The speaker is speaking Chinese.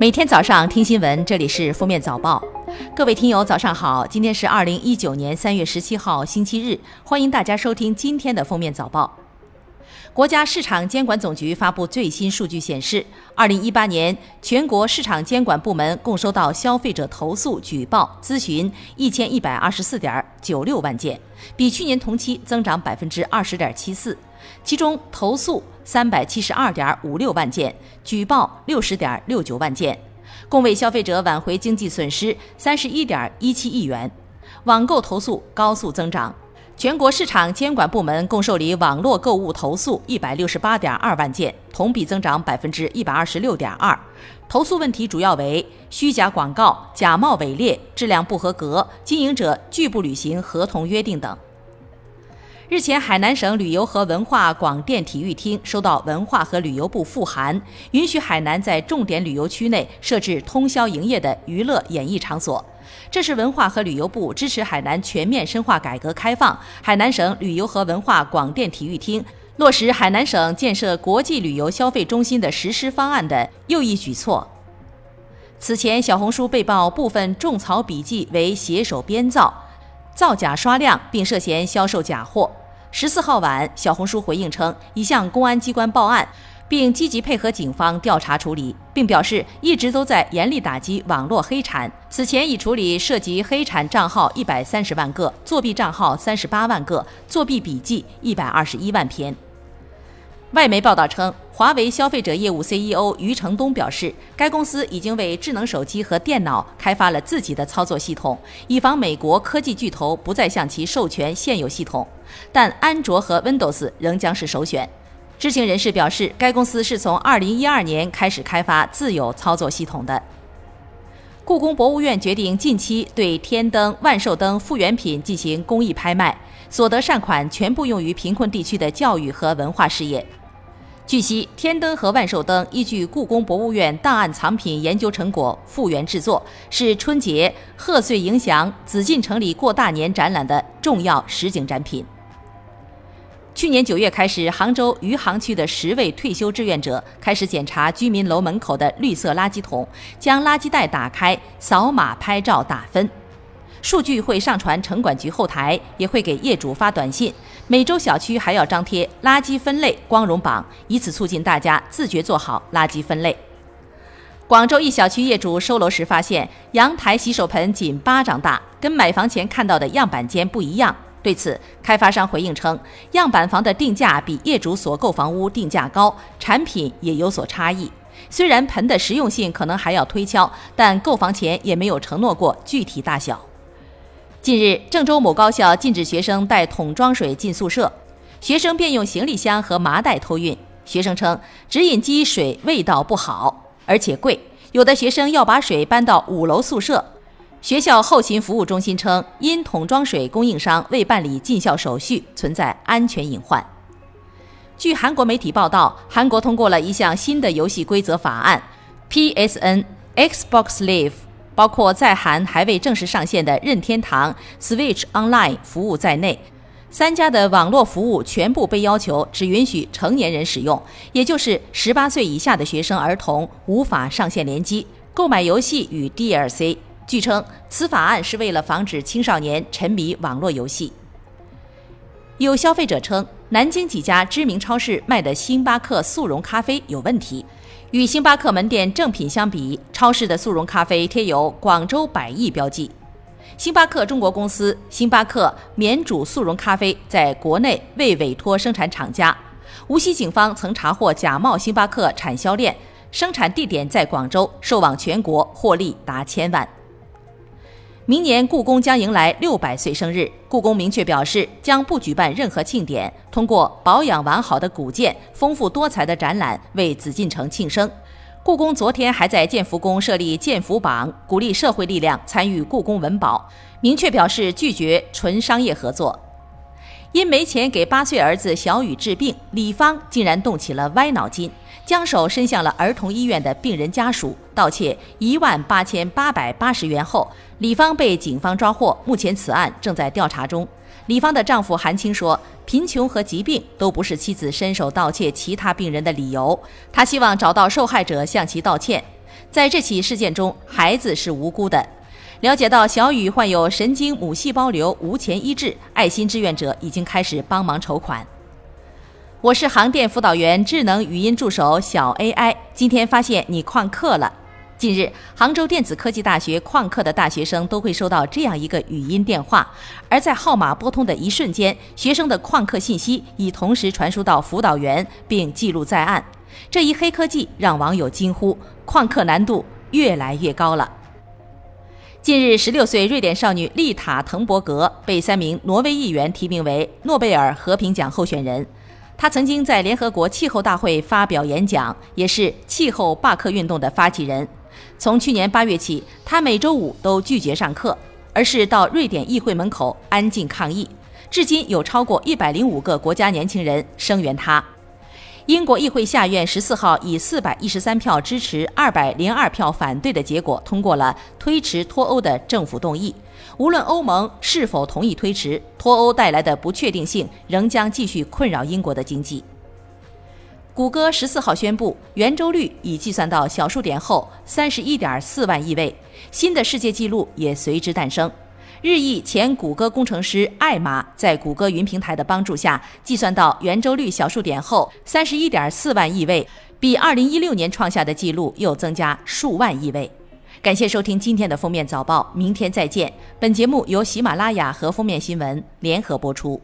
每天早上听新闻，这里是封面早报。各位听友，早上好！今天是二零一九年三月十七号，星期日。欢迎大家收听今天的封面早报。国家市场监管总局发布最新数据显示，二零一八年全国市场监管部门共收到消费者投诉、举报、咨询一千一百二十四点九六万件，比去年同期增长百分之二十点七四。其中，投诉三百七十二点五六万件，举报六十点六九万件，共为消费者挽回经济损失三十一点一七亿元。网购投诉高速增长。全国市场监管部门共受理网络购物投诉一百六十八点二万件，同比增长百分之一百二十六点二。投诉问题主要为虚假广告、假冒伪劣、质量不合格、经营者拒不履行合同约定等。日前，海南省旅游和文化广电体育厅收到文化和旅游部复函，允许海南在重点旅游区内设置通宵营业的娱乐演艺场所。这是文化和旅游部支持海南全面深化改革开放，海南省旅游和文化广电体育厅落实海南省建设国际旅游消费中心的实施方案的又一举措。此前，小红书被曝部分种草笔记为携手编造、造假刷量，并涉嫌销售假货。十四号晚，小红书回应称已向公安机关报案。并积极配合警方调查处理，并表示一直都在严厉打击网络黑产。此前已处理涉及黑产账号一百三十万个，作弊账号三十八万个，作弊笔记一百二十一万篇。外媒报道称，华为消费者业务 CEO 余承东表示，该公司已经为智能手机和电脑开发了自己的操作系统，以防美国科技巨头不再向其授权现有系统，但安卓和 Windows 仍将是首选。知情人士表示，该公司是从2012年开始开发自有操作系统的。故宫博物院决定近期对天灯、万寿灯复原品进行公益拍卖，所得善款全部用于贫困地区的教育和文化事业。据悉，天灯和万寿灯依据故宫博物院档案藏品研究成果复原制作，是春节贺岁迎祥、紫禁城里过大年展览的重要实景展品。去年九月开始，杭州余杭区的十位退休志愿者开始检查居民楼门口的绿色垃圾桶，将垃圾袋打开，扫码拍照打分。数据会上传城管局后台，也会给业主发短信。每周小区还要张贴垃圾分类光荣榜，以此促进大家自觉做好垃圾分类。广州一小区业主收楼时发现，阳台洗手盆仅巴掌大，跟买房前看到的样板间不一样。对此，开发商回应称，样板房的定价比业主所购房屋定价高，产品也有所差异。虽然盆的实用性可能还要推敲，但购房前也没有承诺过具体大小。近日，郑州某高校禁止学生带桶装水进宿舍，学生便用行李箱和麻袋偷运。学生称，直饮机水味道不好，而且贵，有的学生要把水搬到五楼宿舍。学校后勤服务中心称，因桶装水供应商未办理进校手续，存在安全隐患。据韩国媒体报道，韩国通过了一项新的游戏规则法案，PSN、Xbox Live，包括在韩还未正式上线的任天堂 Switch Online 服务在内，三家的网络服务全部被要求只允许成年人使用，也就是十八岁以下的学生儿童无法上线联机、购买游戏与 DLC。据称，此法案是为了防止青少年沉迷网络游戏。有消费者称，南京几家知名超市卖的星巴克速溶咖啡有问题。与星巴克门店正品相比，超市的速溶咖啡贴有“广州百亿”标记。星巴克中国公司星巴克免煮速溶咖啡在国内未委托生产厂家。无锡警方曾查获假冒星巴克产销链，生产地点在广州，售往全国，获利达千万。明年故宫将迎来六百岁生日，故宫明确表示将不举办任何庆典，通过保养完好的古建、丰富多彩的展览为紫禁城庆生。故宫昨天还在建福宫设立建福榜，鼓励社会力量参与故宫文保，明确表示拒绝纯商业合作。因没钱给八岁儿子小雨治病，李芳竟然动起了歪脑筋。将手伸向了儿童医院的病人家属，盗窃一万八千八百八十元后，李芳被警方抓获。目前此案正在调查中。李芳的丈夫韩青说：“贫穷和疾病都不是妻子伸手盗窃其他病人的理由。他希望找到受害者向其道歉。”在这起事件中，孩子是无辜的。了解到小雨患有神经母细胞瘤，无钱医治，爱心志愿者已经开始帮忙筹款。我是航电辅导员智能语音助手小 AI，今天发现你旷课了。近日，杭州电子科技大学旷课的大学生都会收到这样一个语音电话，而在号码拨通的一瞬间，学生的旷课信息已同时传输到辅导员，并记录在案。这一黑科技让网友惊呼：旷课难度越来越高了。近日，十六岁瑞典少女丽塔·滕伯格被三名挪威议员提名为诺贝尔和平奖候选人。他曾经在联合国气候大会发表演讲，也是气候罢课运动的发起人。从去年八月起，他每周五都拒绝上课，而是到瑞典议会门口安静抗议。至今有超过一百零五个国家年轻人声援他。英国议会下院十四号以四百一十三票支持、二百零二票反对的结果通过了推迟脱欧的政府动议。无论欧盟是否同意推迟，脱欧带来的不确定性仍将继续困扰英国的经济。谷歌十四号宣布，圆周率已计算到小数点后三十一点四万亿位，新的世界纪录也随之诞生。日裔前谷歌工程师艾玛在谷歌云平台的帮助下，计算到圆周率小数点后三十一点四万亿位，比二零一六年创下的记录又增加数万亿位。感谢收听今天的封面早报，明天再见。本节目由喜马拉雅和封面新闻联合播出。